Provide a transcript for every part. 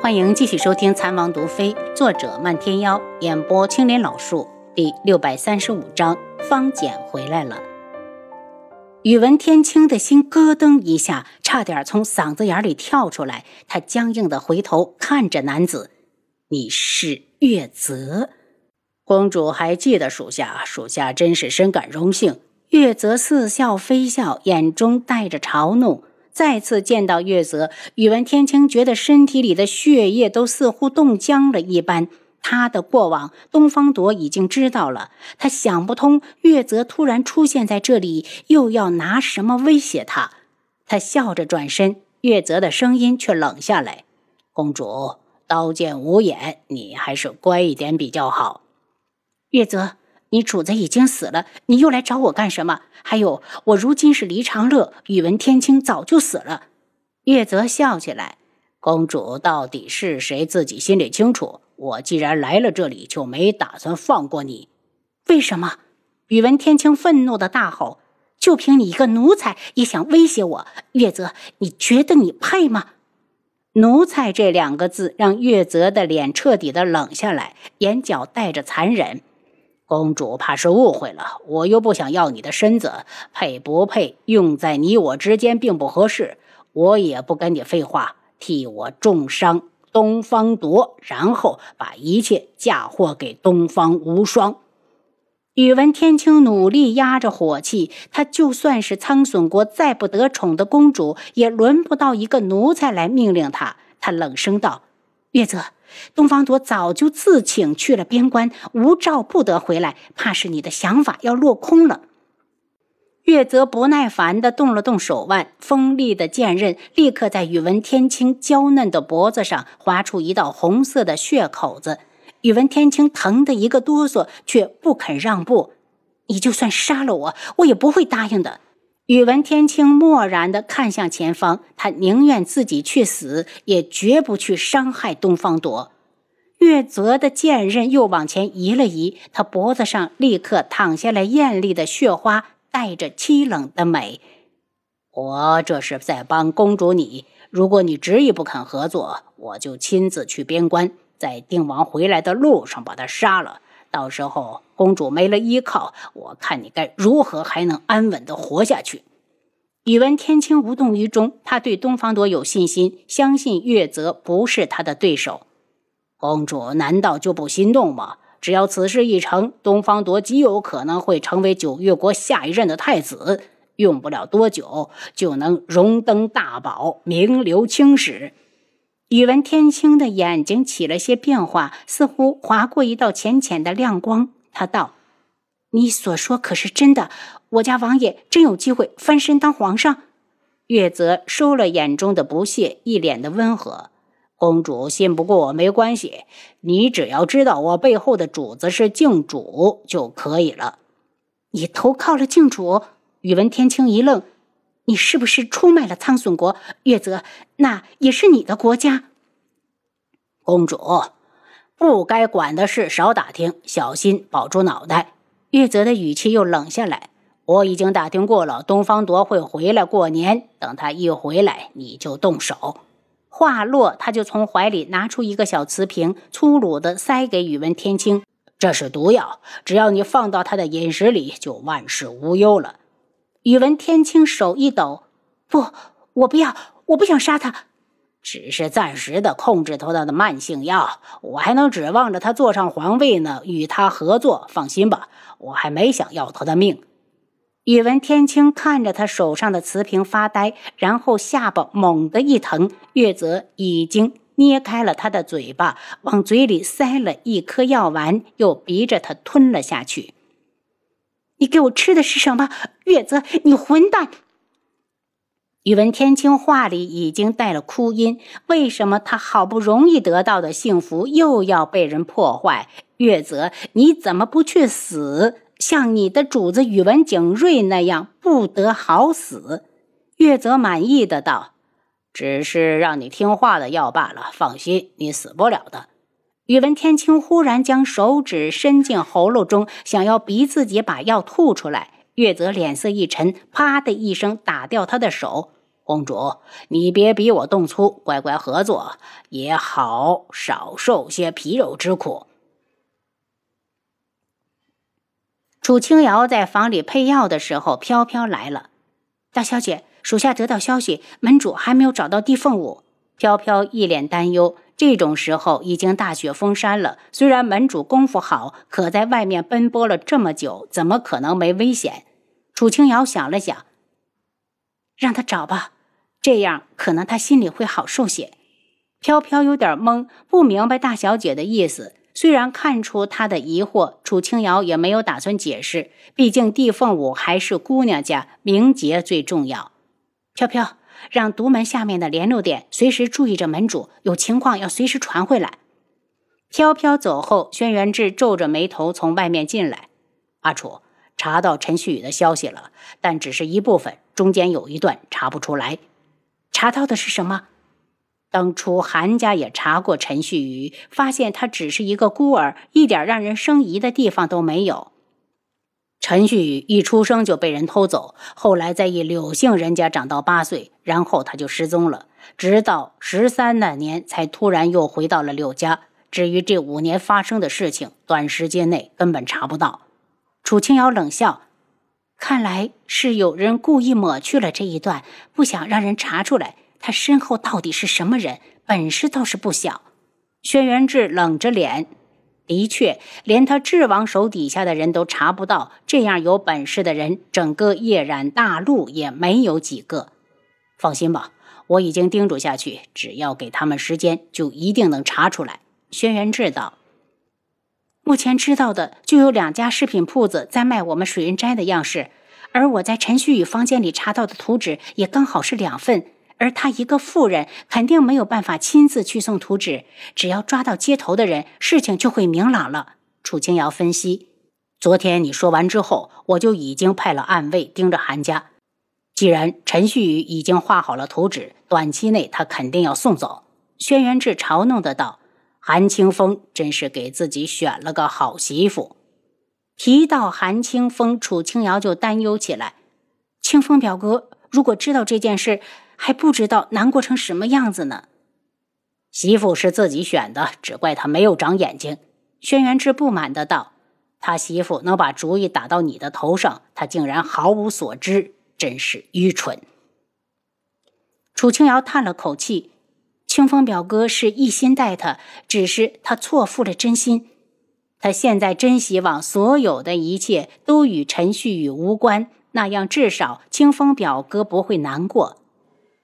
欢迎继续收听《残王毒妃》，作者漫天妖，演播青莲老树，第六百三十五章，方简回来了。宇文天青的心咯噔一下，差点从嗓子眼里跳出来。他僵硬的回头看着男子：“你是月泽？公主还记得属下？属下真是深感荣幸。”月泽似笑非笑，眼中带着嘲弄。再次见到月泽，宇文天青觉得身体里的血液都似乎冻僵了一般。他的过往，东方朵已经知道了。他想不通，月泽突然出现在这里，又要拿什么威胁他？他笑着转身，月泽的声音却冷下来：“公主，刀剑无眼，你还是乖一点比较好。”月泽。你主子已经死了，你又来找我干什么？还有，我如今是黎长乐，宇文天青早就死了。月泽笑起来，公主到底是谁，自己心里清楚。我既然来了这里，就没打算放过你。为什么？宇文天青愤怒的大吼：“就凭你一个奴才，也想威胁我？月泽，你觉得你配吗？”奴才这两个字让月泽的脸彻底的冷下来，眼角带着残忍。公主怕是误会了，我又不想要你的身子，配不配用在你我之间并不合适。我也不跟你废话，替我重伤东方铎，然后把一切嫁祸给东方无双。宇文天青努力压着火气，他就算是苍隼国再不得宠的公主，也轮不到一个奴才来命令他。他冷声道：“月泽。”东方朵早就自请去了边关，无诏不得回来，怕是你的想法要落空了。月泽不耐烦地动了动手腕，锋利的剑刃立刻在宇文天青娇嫩的脖子上划出一道红色的血口子。宇文天青疼得一个哆嗦，却不肯让步。你就算杀了我，我也不会答应的。宇文天青漠然地看向前方，他宁愿自己去死，也绝不去伤害东方朵。月泽的剑刃又往前移了移，他脖子上立刻淌下来艳丽的血花，带着凄冷的美。我这是在帮公主你，如果你执意不肯合作，我就亲自去边关，在定王回来的路上把他杀了。到时候公主没了依靠，我看你该如何还能安稳的活下去？宇文天青无动于衷，他对东方朵有信心，相信月泽不是他的对手。公主难道就不心动吗？只要此事一成，东方朵极有可能会成为九月国下一任的太子，用不了多久就能荣登大宝，名留青史。宇文天青的眼睛起了些变化，似乎划过一道浅浅的亮光。他道：“你所说可是真的？我家王爷真有机会翻身当皇上？”月泽收了眼中的不屑，一脸的温和。公主信不过我没关系，你只要知道我背后的主子是靖主就可以了。你投靠了靖主？宇文天青一愣。你是不是出卖了苍隼国？月泽，那也是你的国家。公主，不该管的事少打听，小心保住脑袋。月泽的语气又冷下来。我已经打听过了，东方铎会回来过年。等他一回来，你就动手。话落，他就从怀里拿出一个小瓷瓶，粗鲁的塞给宇文天青：“这是毒药，只要你放到他的饮食里，就万事无忧了。”宇文天青手一抖：“不，我不要，我不想杀他，只是暂时的控制他的慢性药。我还能指望着他坐上皇位呢。与他合作，放心吧，我还没想要他的命。”宇文天青看着他手上的瓷瓶发呆，然后下巴猛地一疼。月泽已经捏开了他的嘴巴，往嘴里塞了一颗药丸，又逼着他吞了下去。你给我吃的是什么，月泽？你混蛋！宇文天青话里已经带了哭音。为什么他好不容易得到的幸福又要被人破坏？月泽，你怎么不去死，像你的主子宇文景睿那样不得好死？月泽满意的道：“只是让你听话的药罢了，放心，你死不了的。”宇文天青忽然将手指伸进喉咙中，想要逼自己把药吐出来。月泽脸色一沉，啪的一声打掉他的手。公主，你别逼我动粗，乖乖合作也好，少受些皮肉之苦。楚清瑶在房里配药的时候，飘飘来了。大小姐，属下得到消息，门主还没有找到地凤舞。飘飘一脸担忧。这种时候已经大雪封山了，虽然门主功夫好，可在外面奔波了这么久，怎么可能没危险？楚清瑶想了想，让他找吧。这样可能他心里会好受些。飘飘有点懵，不明白大小姐的意思。虽然看出她的疑惑，楚清瑶也没有打算解释。毕竟地凤舞还是姑娘家，名节最重要。飘飘，让独门下面的联络点随时注意着门主，有情况要随时传回来。飘飘走后，轩辕志皱着眉头从外面进来。阿楚查到陈旭宇的消息了，但只是一部分，中间有一段查不出来。查到的是什么？当初韩家也查过陈旭宇，发现他只是一个孤儿，一点让人生疑的地方都没有。陈旭宇一出生就被人偷走，后来在一柳姓人家长到八岁，然后他就失踪了，直到十三那年才突然又回到了柳家。至于这五年发生的事情，短时间内根本查不到。楚清瑶冷笑。看来是有人故意抹去了这一段，不想让人查出来他身后到底是什么人。本事倒是不小。轩辕志冷着脸，的确，连他智王手底下的人都查不到，这样有本事的人，整个夜染大陆也没有几个。放心吧，我已经叮嘱下去，只要给他们时间，就一定能查出来。轩辕志道。目前知道的就有两家饰品铺子在卖我们水云斋的样式，而我在陈旭宇房间里查到的图纸也刚好是两份。而他一个妇人肯定没有办法亲自去送图纸，只要抓到接头的人，事情就会明朗了。楚清瑶分析：昨天你说完之后，我就已经派了暗卫盯着韩家。既然陈旭宇已经画好了图纸，短期内他肯定要送走。轩辕志嘲弄的道。韩清风真是给自己选了个好媳妇。提到韩清风，楚清瑶就担忧起来。清风表哥如果知道这件事，还不知道难过成什么样子呢。媳妇是自己选的，只怪他没有长眼睛。轩辕志不满的道：“他媳妇能把主意打到你的头上，他竟然毫无所知，真是愚蠢。”楚清瑶叹了口气。清风表哥是一心待他，只是他错付了真心。他现在真希望所有的一切都与陈旭宇无关，那样至少清风表哥不会难过。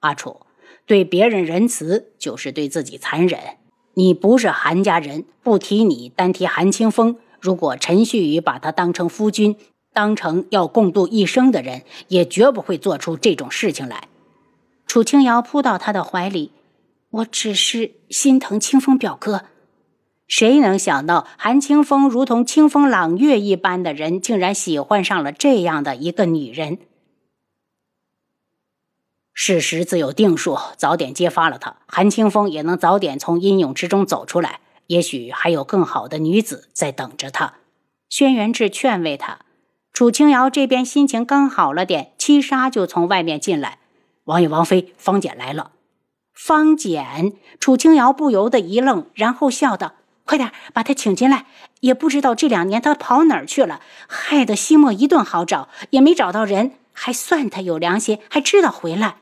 阿楚，对别人仁慈就是对自己残忍。你不是韩家人，不提你，单提韩清风。如果陈旭宇把他当成夫君，当成要共度一生的人，也绝不会做出这种事情来。楚清瑶扑到他的怀里。我只是心疼清风表哥，谁能想到韩清风如同清风朗月一般的人，竟然喜欢上了这样的一个女人？事实自有定数，早点揭发了他，韩清风也能早点从阴影之中走出来。也许还有更好的女子在等着他。轩辕志劝慰他。楚清瑶这边心情刚好了点，七杀就从外面进来。王爷、王妃，方简来了。方简，楚清瑶不由得一愣，然后笑道：“快点把他请进来。也不知道这两年他跑哪儿去了，害得西莫一顿好找，也没找到人，还算他有良心，还知道回来。”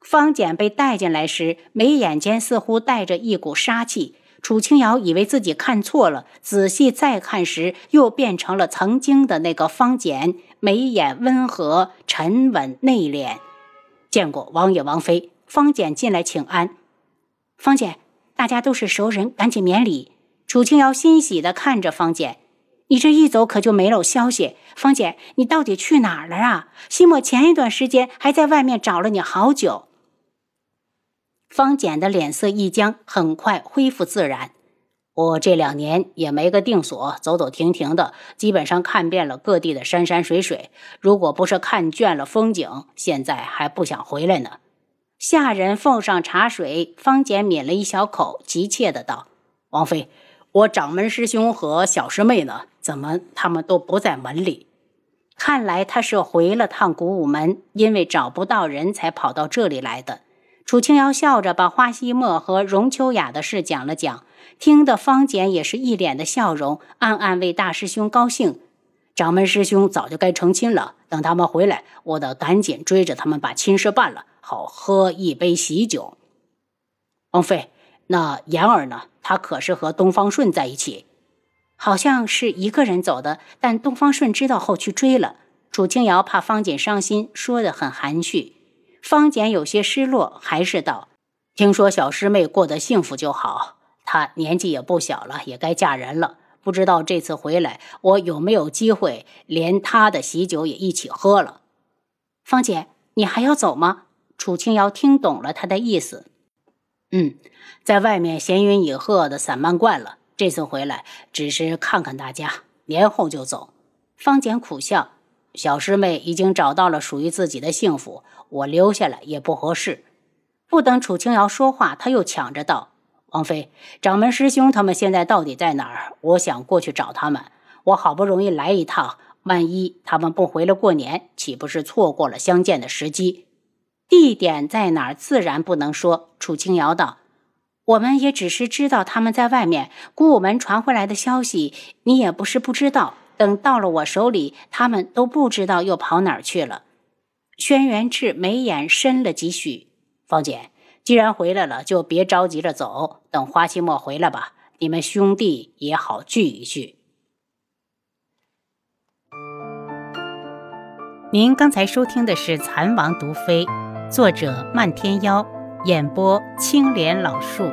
方简被带进来时，眉眼间似乎带着一股杀气。楚清瑶以为自己看错了，仔细再看时，又变成了曾经的那个方简，眉眼温和、沉稳、内敛。见过王爷、王妃。方简进来请安，方简，大家都是熟人，赶紧免礼。楚清瑶欣喜地看着方简，你这一走可就没了消息。方简，你到底去哪儿了啊？西莫前一段时间还在外面找了你好久。方简的脸色一僵，很快恢复自然。我这两年也没个定所，走走停停的，基本上看遍了各地的山山水水。如果不是看倦了风景，现在还不想回来呢。下人奉上茶水，方简抿了一小口，急切的道：“王妃，我掌门师兄和小师妹呢？怎么他们都不在门里？”看来他是回了趟古武门，因为找不到人才跑到这里来的。楚清瑶笑着把花希墨和荣秋雅的事讲了讲，听得方简也是一脸的笑容，暗暗为大师兄高兴。掌门师兄早就该成亲了，等他们回来，我得赶紧追着他们把亲事办了，好喝一杯喜酒。王妃，那言儿呢？他可是和东方顺在一起？好像是一个人走的，但东方顺知道后去追了。楚清瑶怕方简伤心，说得很含蓄。方简有些失落，还是道：“听说小师妹过得幸福就好，她年纪也不小了，也该嫁人了。不知道这次回来，我有没有机会连她的喜酒也一起喝了？”方姐，你还要走吗？楚清瑶听懂了他的意思。嗯，在外面闲云野鹤的散漫惯了。这次回来只是看看大家，年后就走。方简苦笑，小师妹已经找到了属于自己的幸福，我留下来也不合适。不等楚清瑶说话，他又抢着道：“王妃，掌门师兄他们现在到底在哪儿？我想过去找他们。我好不容易来一趟，万一他们不回来过年，岂不是错过了相见的时机？地点在哪儿，自然不能说。”楚清瑶道。我们也只是知道他们在外面。古武门传回来的消息，你也不是不知道。等到了我手里，他们都不知道又跑哪儿去了。轩辕志眉眼深了几许。方姐，既然回来了，就别着急着走，等花期末回来吧，你们兄弟也好聚一聚。您刚才收听的是《蚕王毒妃》，作者漫天妖。演播：青莲老树。